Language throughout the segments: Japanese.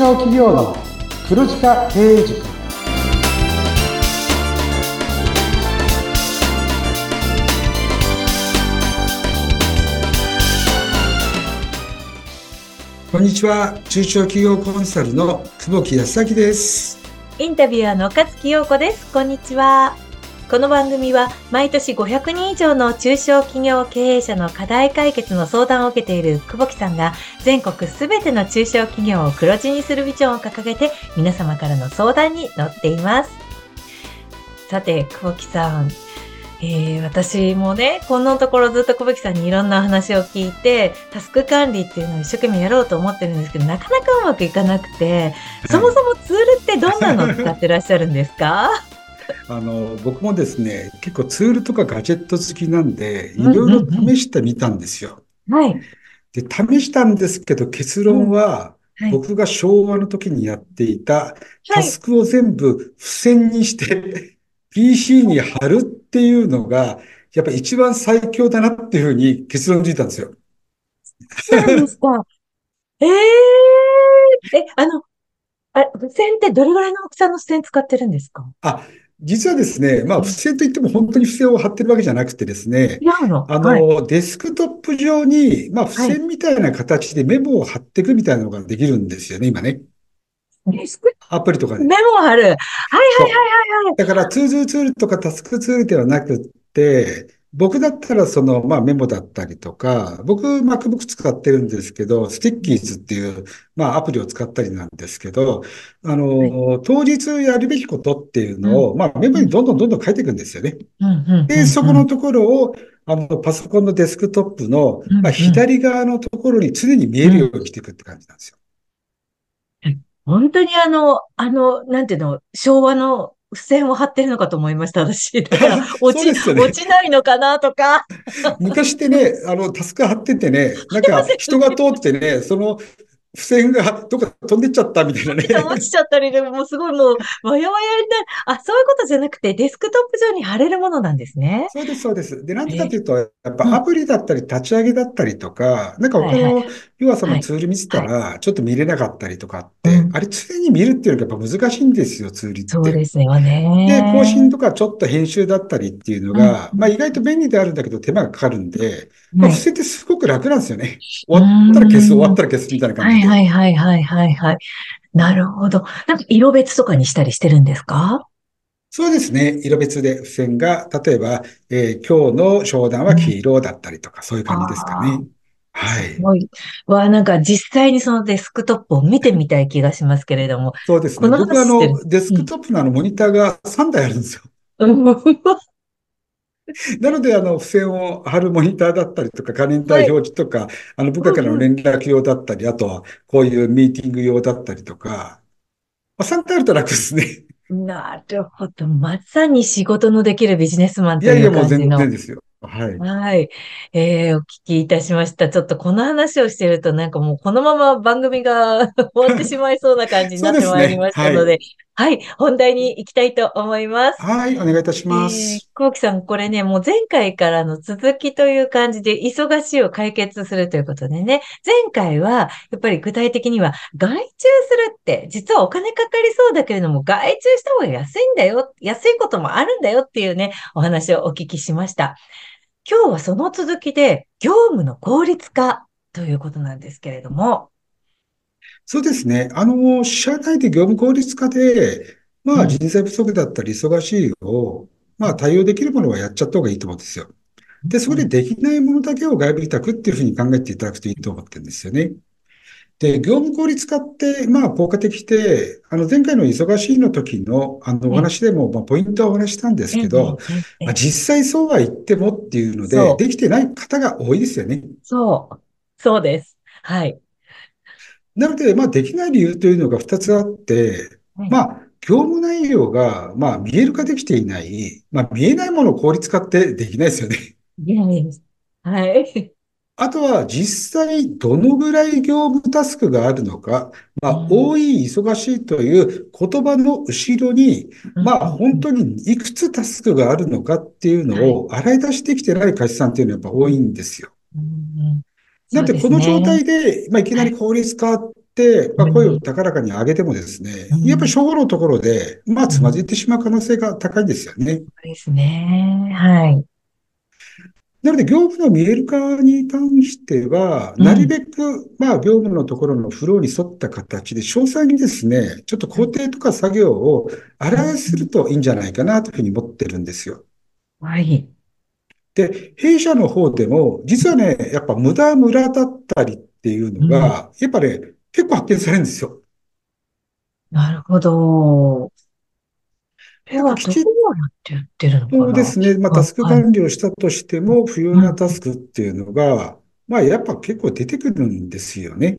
小企業の黒字化経営塾こんにちは。中小企業コンサルの久保木康明です。インタビュアーの勝木陽子です。こんにちは。この番組は毎年500人以上の中小企業経営者の課題解決の相談を受けている久保木さんが全国すべての中小企業を黒字にするビジョンを掲げて皆様からの相談に乗っています。さて、久保木さん。えー、私もね、このところずっと小吹さんにいろんな話を聞いて、タスク管理っていうのを一生懸命やろうと思ってるんですけど、なかなかうまくいかなくて、そもそもツールってどんなのを使ってらっしゃるんですか？あの、僕もですね、結構ツールとかガジェット好きなんで、いろいろ試してみたんですよ。はい。で、試したんですけど、結論は、はい。僕が昭和の時にやっていたタスクを全部付箋にして、PC に貼るっていうのが、やっぱ一番最強だなっていうふうに結論ついたんですよ。そうなんですか。えええ、あの、あ、付箋ってどれぐらいの大きさの付箋使ってるんですか？あ、実はですね、まあ、付箋といっても本当に付箋を貼ってるわけじゃなくてですね、違うのあはい。の、デスクトップ上に、まあ、付箋みたいな形でメモを貼っていくみたいなのができるんですよね、今ね。デスク？アプリとかで。メモを貼る。はいはいはいはいはい。だから、 ToDoツールとかタスクツールではなくって、僕だったらその、まあ、メモだったりとか、僕、MacBook 使ってるんですけど、 Stickies っていう、まあ、アプリを使ったりなんですけど、あの、当日やるべきことっていうのを、まあ、メモにどんどんどんどん書いていくんですよね。うんうんうんうんで、そこのところを、あの、パソコンのデスクトップの、うんうんまあ、左側のところに常に見えるようにしていくって感じなんですよ。本当にあの、あの、なんていうの、昭和の付箋を貼ってるのかと思いました、私。だから、落ち、ね落ちないのかなとか。昔ってね、あの、タスク貼っててね、なんか人が通ってね、その付箋がどっか飛んでっちゃったみたいなね。落ちちゃったりで、もうすごいもう、わやわやになる。あ、そういうことじゃなくて、デスクトップ上に貼れるものなんですね。そうです、そうです。で、なんでかというと、やっうんぱアプリだったり立ち上げだったりとか、なんか他はいの、要はそはいのツール見てたら、ちょっと見れなかったりとかってう、んあれ常に見るっていうのがやっぱ難しいんですよ、ツールって。そうですよで、ね。更新とかちょっと編集だったりっていうのが、うんまあ意外と便利であるんだけど手間がかかるんで、まあはい付箋ってすごく楽なんですよね。終わったら消す、終わったら消すみたいなはい感じで。はいはいはいはいはい。なるほど。なんか色別とかにしたりしてるんですか？そうですね。色別で付箋が、例えば、えー今日の商談は黄色だったりとか、そういう感じですかね。はいす。ごい。わあ、なんか実際にそのデスクトップを見てみたい気がしますけれども。そうですね。僕はあの、デスクトップのあのモニターが3台あるんですよ。う んなので、あの、付箋を貼るモニターだったりとか、カレンダー表示とか、あの、部下からの連絡用だったり、あとは、こういうミーティング用だったりとか、まあ、3台あると楽ですね。なるほど。まさに仕事のできるビジネスマンといいやいや、もうう感じの。全然ですよ。はい。はい。えー、お聞きいたしました。ちょっとこの話をしてると、なんかもうこのまま番組が 終わってしまいそうな感じになってまいりましたので、はい、本題に行きたいと思います。はい、お願いいたしまえーす。コウキさん、これね、もう前回からの続きという感じで、忙しいを解決するということでね、前回は、やっぱり具体的には、外注するって、実はお金かかりそうだけれども、外注した方が安いんだよ、安いこともあるんだよっていうね、お話をお聞きしました。今日はその続きで、業務の効率化ということなんですけれども、そうですね。あの、社内で業務効率化で、まあ、うん人材不足だったり忙しいを、まあ、対応できるものはやっちゃった方がいいと思うんですよ。で、そこでできないものだけを外部委託っていうふうに考えていただくといいと思ってるんですよね。で、業務効率化って、まあ、効果的で、あの、前回の忙しいの時の、あの、お話でも、まあ、ポイントはお話ししたんですけど、まあ、実際そうは言ってもっていうので、できてない方が多いですよね。そう、そうです。はい。なので、まあ、できない理由というのが2つあって、はいまあ、業務内容が、まあ、見える化できていない。まあ、見えないものを効率化ってできないですよね。いはい。あとは、実際どのぐらい業務タスクがあるのか。まあうん、多い、忙しいという言葉の後ろに、まあ、本当にいくつタスクがあるのかっていうのを洗い出してきてない会社さんっていうのはやっぱ多いんですよ。だってこの状態でで、まあ、いきなり効率化っって、まあ、声を高らかに上げてもですね、うんやっぱり初歩のところで、まあ、つまずいてしまう可能性が高いんですよね。そうですね。はい。なので、業務の見える化に関しては、うんなるべく、まあ、業務のところのフローに沿った形で、詳細にですね、ちょっと工程とか作業を洗いするといいんじゃないかなというふうに思ってるんですよ。はい。で、弊社の方でも、実はね、やっぱ無駄無駄だったりっていうのが、やっぱね、結構発見されるんですよ。なるほど。これはどこをやってやってるのかな？そうですね。まあ、あタスク管理をしたとしても、不要なタスクっていうのが、まあ、やっぱ結構出てくるんですよね。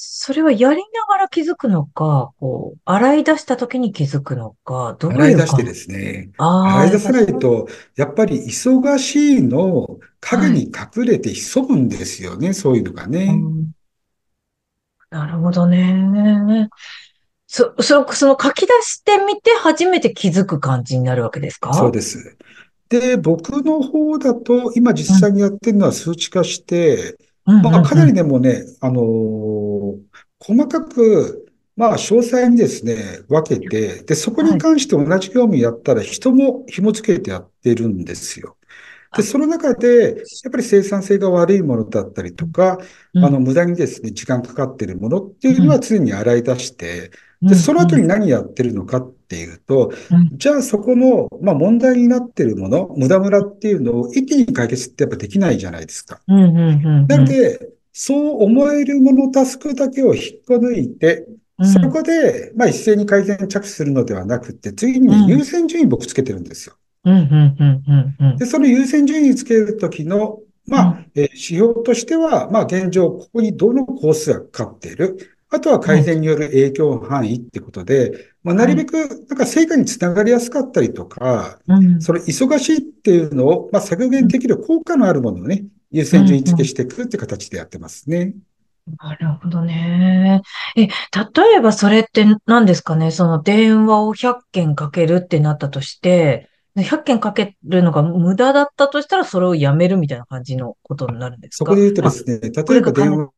それはやりながら気づくのか、こう、洗い出した時に気づくのか、どういう洗い出してかですね。ああ、洗い出さないと、やっぱり忙しいの影に隠れて潜むんですよね。そういうのがうね。んなるほどね。そ、その、その書き出してみて初めて気づく感じになるわけですか？そうです。で、僕の方だと、今実際にやってるのは数値化して、うんまあ、かなり。でもね、あのー細かく、まあ、詳細にですね、分けて、で、そこに関して同じ業務やったら人も紐付けてやってるんですよ。で、その中で、やっぱり生産性が悪いものだったりとか、うん。あの、無駄にですね、時間かかってるものっていうのは常に洗い出して、うん。で、その後に何やってるのかっていうと、うん。じゃあそこの、まあ問題になってるもの、無駄無駄っていうのを一気に解決ってやっぱできないじゃないですか。うん、うん、うん。なので、そう思えるものタスクだけを引っこ抜いて、うん、そこで、まあ一斉に改善着手するのではなくて、次に優先順位僕つけてるんですよ。うん、うん、うん、うん、うんで、その優先順位つけるときの、まあ、えー指標としては、まあ現状、ここにどのコースがかかっている。あとは改善による影響範囲ってことで、まあ、なるべく、なんか成果につながりやすかったりとか、うん。その忙しいっていうのを、まあ、削減できる効果のあるものをね、優先順位付けしていくって形でやってますね。なるほどね。え、例えばそれって何ですかね？その電話を100件かけるってなったとして、100件かけるのが無駄だったとしたらそれをやめるみたいな感じのことになるんですか？そこで言うとですね、例えば電話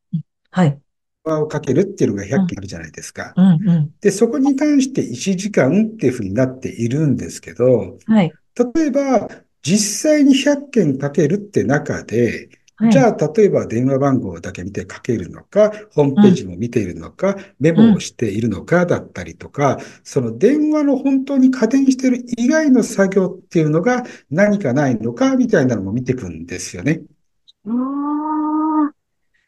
はい。をかけるっていうのが100件あるじゃないですか。うんうん。で、そこに関して1時間っていうふうになっているんですけど、はい。例えば、実際に100件かけるって中で、はい。じゃあ、例えば電話番号だけ見てかけるのか、ホームページも見ているのか、メモをしているのかだったりとか、その電話の本当に加点している以外の作業っていうのが何かないのかみたいなのも見ていくんですよね。うー。ん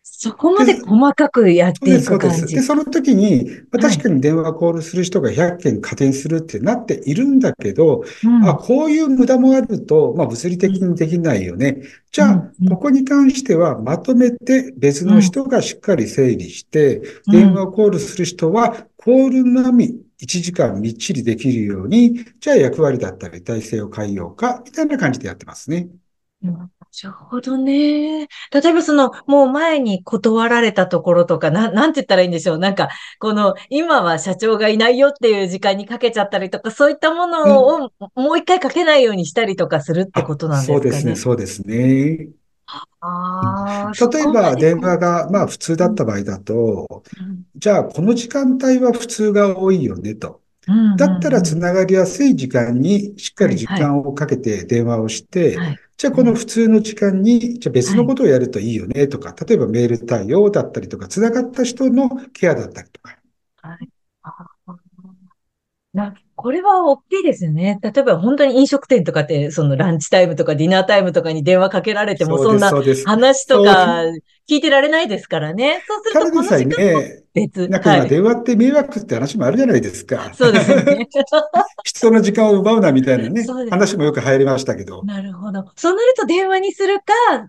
そこまで細かくやっていそうです、そうでで、。その時に、確かに電話コールする人が100件加点するってなっているんだけど、うん。あ、こういう無駄もあると、まあ物理的にできないよね。じゃあここに関してはまとめて別の人がしっかり整理して、うん。電話コールする人はコールのみ1時間みっちりできるように、じゃあ役割だったり体制を変えようか、みたいな感じでやってますね。なるほどね。例えばその、もう前に断られたところとか、な、なんて言ったらいいんでしょう。なんか、この、今は社長がいないよっていう時間にかけちゃったりとか、そういったものをもう一回かけないようにしたりとかするってことなんですかね。そうですね、そうですね。ああ、例えば電話が、まあ普通だった場合だと、じゃあこの時間帯は普通が多いよねと。だったらつながりやすい時間にしっかり時間をかけて電話をして、はいじゃあこの普通の時間に、じゃあ別のことをやるといいよねとか、例えばメール対応だったりとか、つながった人のケアだったりとか。はいな、これは大きいですね。例えば本当に飲食店とかって、そのランチタイムとかディナータイムとかに電話かけられても、そんな。話とか聞いてられないですからね。そうするとこの時間もね、別。なんかはい。今電話って迷惑って話もあるじゃないですか。そうですね。人の時間を奪うなみたいなね話もよく流行りましたけど。なるほど。そうなると電話にするか、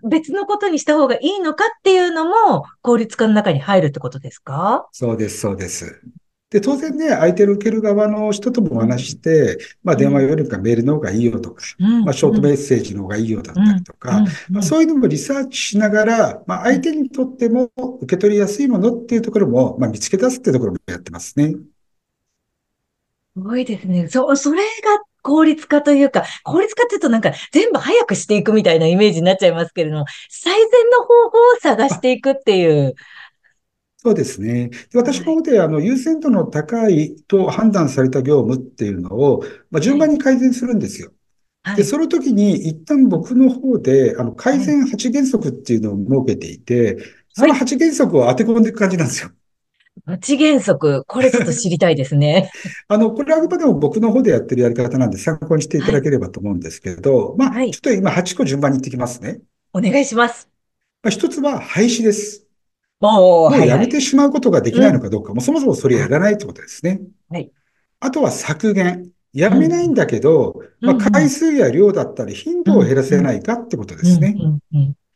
別のことにした方がいいのかっていうのも効率化の中に入るってことですか？そうです、そうです。で、当然ね、相手の受ける側の人ともお話しして、まあ電話よりかメールの方がいいよとか、うん。まあショートメッセージの方がいいよだったりとか、うん。まあ、そういうのもリサーチしながら、まあ相手にとっても受け取りやすいものっていうところも、まあ見つけ出すっていうところもやってますね。すごいですね。そう、それが効率化というか、効率化って言うとなんか全部早くしていくみたいなイメージになっちゃいますけれども、最善の方法を探していくっていう。そうですね。で私の方で、あの、優先度の高いと判断された業務っていうのを、まあ、順番に改善するんですよ。で、はい。その時に一旦僕の方で、あの、改善8原則っていうのを設けていて、その8原則を当て込んでいく感じなんですよ。八原則、これちょっと知りたいですね。あの、これはあくまでも僕の方でやってるやり方なんで参考にしていただければと思うんですけど、まあ、はいちょっと今8個順番に言ってきますね。お願いします。まあ、一つは廃止です。もう。やめてしまうことができないのかどうか、もうそもそもそれやらないってことですね。はい。あとは削減。やめないんだけど、まあ、回数や量だったり頻度を減らせないかってことですね。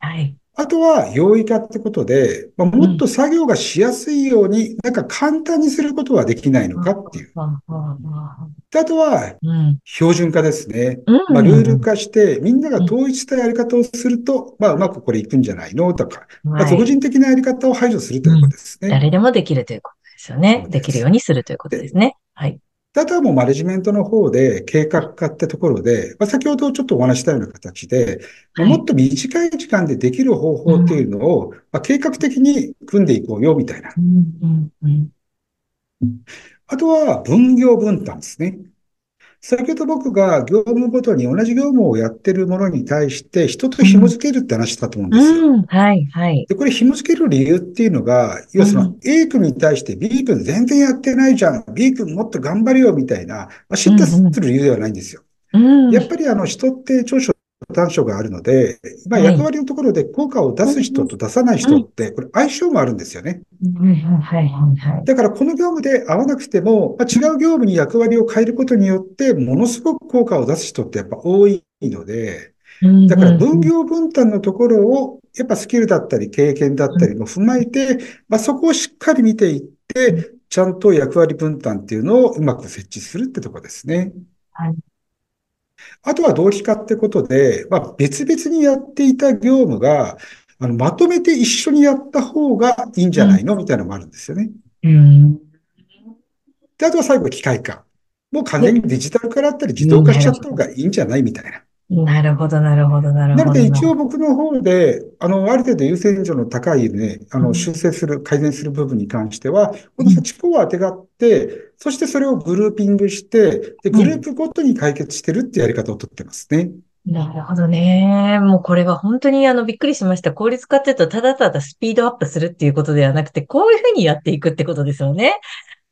はい。あとは、容易化ってことで、まあ、もっと作業がしやすいように、なんか簡単にすることはできないのかっていう。あとは、うん。標準化ですね。うんまあ、ルール化して、みんなが統一したやり方をすると、まあ、うまくこれいくんじゃないの？とか、まあ、人的なやり方を排除するということですね。誰でもできるということですよそねできるようにするということですね。はい。であとはもうマネジメントの方で、計画化ってところで、まあ、先ほどちょっとお話ししたような形で、まあはいもっと短い時間でできる方法っていうのを、まあ、計画的に組んでいこうよ、みたいな。あとは分業分担ですね。先ほど僕が業務ごとに同じ業務をやってるものに対して人と紐付けるって話したと思うんですよ。うん。はい、はい。で、これ紐付ける理由っていうのが、要はそうのん A 君に対して B 君全然やってないじゃん。B 君もっと頑張れよみたいな、まあ、叱咤する理由ではないんですよ。うん。やっぱりあの人って長所短所があるので、まあはい。役割のところで効果を出す人と出さない人って、これ相性もあるんですよね。だからこの業務で合わなくても、まあ、違う業務に役割を変えることによって、ものすごく効果を出す人ってやっぱ多いので、だから分業分担のところを、やっぱスキルだったり経験だったりも踏まえて、まあ、そこをしっかり見ていって、ちゃんと役割分担っていうのをうまく設置するってところですね。はいあとは同期化ってことで、まあ、別々にやっていた業務が、あの、まとめて一緒にやった方がいいんじゃないの？みたいなのもあるんですよね。うん。で、あとは最後、機械化。もう完全にデジタル化だったり自動化しちゃった方がいいんじゃない？みたいな。なるほど、なるほど、なるほど。なので、一応僕の方で、あの、ある程度優先順の高いね、あの、うん修正する、改善する部分に関しては、この8個を当てがって、そしてそれをグルーピングして、で、グループごとに解決してるってやり方をとってますね。なるほどね。もうこれは本当にあのびっくりしました。効率化って言うとただただスピードアップするっていうことではなくて、こういうふうにやっていくってことですよね。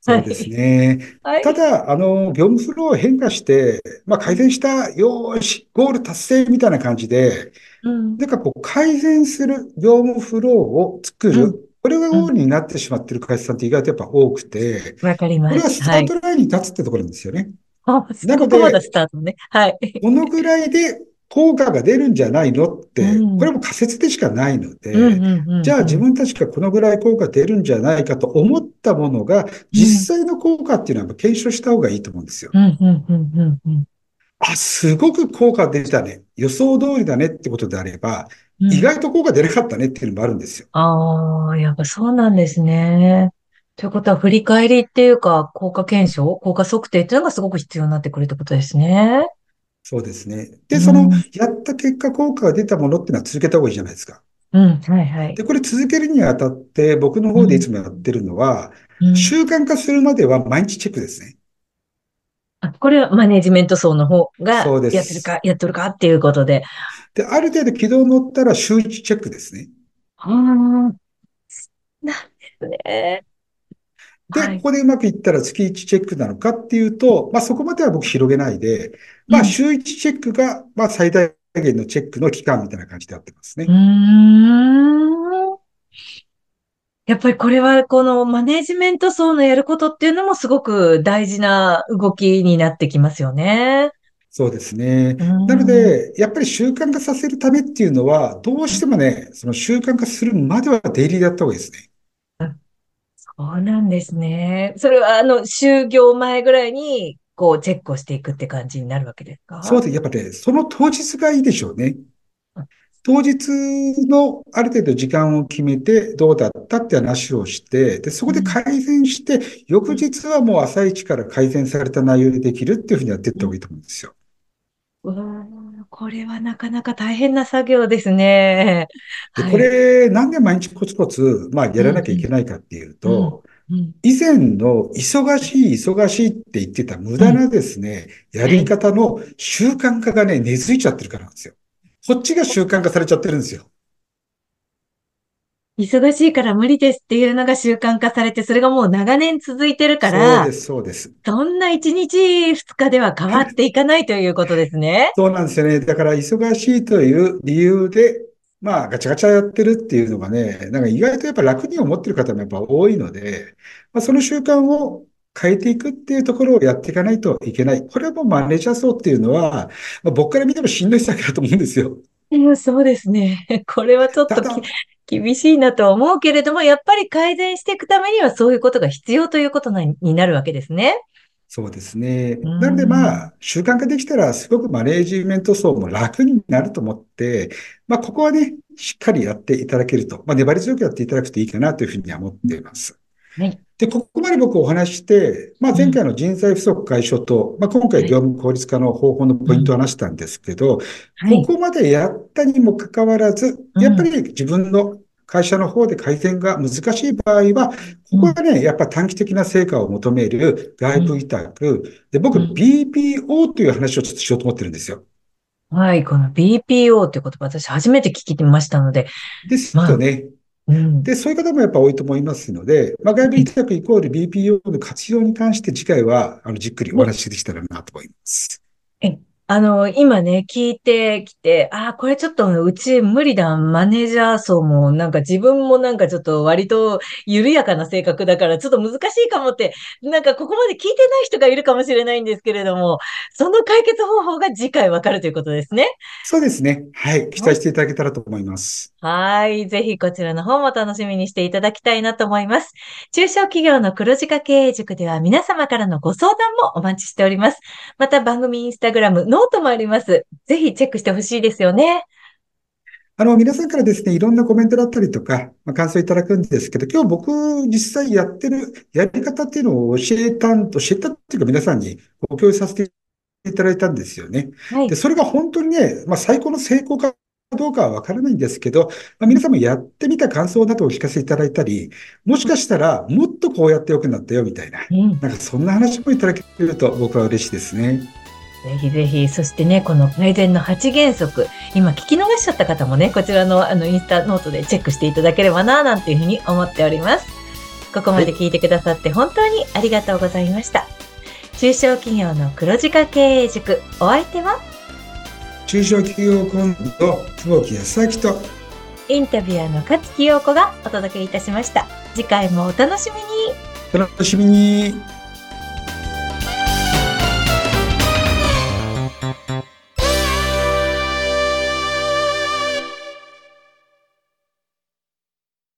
そうですね。はい。ただ、あの、業務フローを変化して、まあ、改善した、よーし、ゴール達成みたいな感じで、うん。なんかこう、改善する業務フローを作る、うんこれがゴールになってしまってる会社さんって意外とやっぱ多くて、わかりまこれはす。はい。スタートラインに立つってところなんですよね。あ、なのでここまだスタートね。はい。このぐらいで効果が出るんじゃないのってうん、これも仮説でしかないのうんで、じゃあ自分たちがこのぐらい効果出るんじゃないかと思ったものが、実際の効果っていうのは検証した方がいいと思うんですよ。あ、すごく効果出たね。予想通りだねってことであれば、うん意外と効果出なかったねっていうのもあるんですよ。ああ、やっぱそうなんですね。ということは、振り返りっていうか、効果検証、効果測定っていうのがすごく必要になってくるってことですね。そうですね。で、うんその、やった結果効果が出たものっていうのは続けた方がいいじゃないですか。うん、はいはい。で、これ続けるにあたって、僕の方でいつもやってるのは、うん習慣化するまでは毎日チェックですね。あこれはマネジメント層の方がそうですやってるか、やってるかっていうことで。で、ある程度軌道に乗ったら週1チェックですね。ああ、なんですね。で、はいここでうまくいったら月1チェックなのかっていうと、まあそこまでは僕広げないで、まあうん週1チェックが、まあ最大限のチェックの期間みたいな感じでやってますねうー。ん。やっぱりこれはこのマネジメント層のやることっていうのもすごく大事な動きになってきますよね。そうですね。うんなので、やっぱり習慣化させるためっていうのは、どうしてもね、その習慣化するまではデイリーでやった方がいいですね。そうなんですね。それはあの、就業前ぐらいにこうチェックをしていくって感じになるわけですか？そうです。やっぱね、その当日がいいでしょうねうん。当日のある程度時間を決めてどうだったって話をして、で、そこで改善して、翌日はもう朝一から改善された内容でできるっていうふうにやっていった方がいいと思うんですよ。うわーこれはなかなか大変な作業ですね。で、はいこれ、なんで毎日コツコツ、まあ、やらなきゃいけないかっていうと、うん以前の忙しい、忙しいって言ってた無駄なですね、やり方の習慣化がね、根付いちゃってるからなんですよ。こっちが習慣化されちゃってるんですよ。忙しいから無理ですっていうのが習慣化されて、それがもう長年続いてるから、そうです、そうです。そんな1日2日では変わっていかないということですね。そうなんですよね。だから、忙しいという理由で、まあ、ガチャガチャやってるっていうのがね、なんか意外とやっぱ楽に思ってる方もやっぱ多いので、まあ、その習慣を変えていくっていうところをやっていかないといけない。これはもうマネージャー層っていうのは、まあ、僕から見てもしんどい作業だと思うんですよ。うんそうですね。これはちょっと厳しいなとは思うけれども、やっぱり改善していくためにはそういうことが必要ということなになるわけですね。そうですね。うんなのでまあ、習慣化できたら、すごくマネージメント層も楽になると思って、まあ、ここはね、しっかりやっていただけると、まあ、粘り強くやっていただくといいかなというふうには思っています。はい。で、ここまで僕お話しして、まあ、前回の人材不足解消と、まあ、今回業務効率化の方法のポイントを話したんですけど、はい。ここまでやったにもかかわらず、うんやっぱり自分の会社の方で改善が難しい場合は、ここはね、やっぱ短期的な成果を求める外部委託。で、僕、うん BPO という話をちょっとしようと思ってるんですよ。はい。この BPO って言葉、私初めて聞いてましたので、ですよね。うん。で、そういう方もやっぱ多いと思いますので、まあ、外部委託イコール BPO の活用に関して次回は、あの、じっくりお話しできたらなと思います。あの、今ね、聞いてきて、ああ、これちょっとうち無理だ。マネージャー層も、なんか自分もなんかちょっと割と緩やかな性格だから、ちょっと難しいかもって、なんかここまで聞いてない人がいるかもしれないんですけれども、その解決方法が次回わかるということですね。そうですね。はい。期待していただけたらと思います。はい。ぜひこちらの方も楽しみにしていただきたいなと思います。中小企業の黒字化経営塾では皆様からのご相談もお待ちしております。また番組インスタグラム、ノートもあります。ぜひチェックしてほしいですよね。あの、皆さんからですね、いろんなコメントだったりとか、まあ、感想いただくんですけど、今日僕実際やってるやり方っていうのを教えたんと、教えたっていうか皆さんにご共有させていただいたんですよね。はいで、。それが本当にね、まあ、最高の成功かどうかはわからないんですけど、まあ、皆さんもやってみた感想などをお聞かせいただいたり、もしかしたらもっとこうやって良くなったよみたいな、うん。なんかそんな話もいただけると僕は嬉しいですね。ぜひぜひ、そしてね、この改善の8原則、今聞き逃しちゃった方もね、こちらのあのインスタノートでチェックしていただければな、なんていうふうに思っております。ここまで聞いてくださって本当にありがとうございました。中小企業の黒字化経営塾、お相手は？中小企業コント、久保木康明と、インタビュアーの勝木陽子がお届けいたしました。次回もお楽しみに。お楽しみに。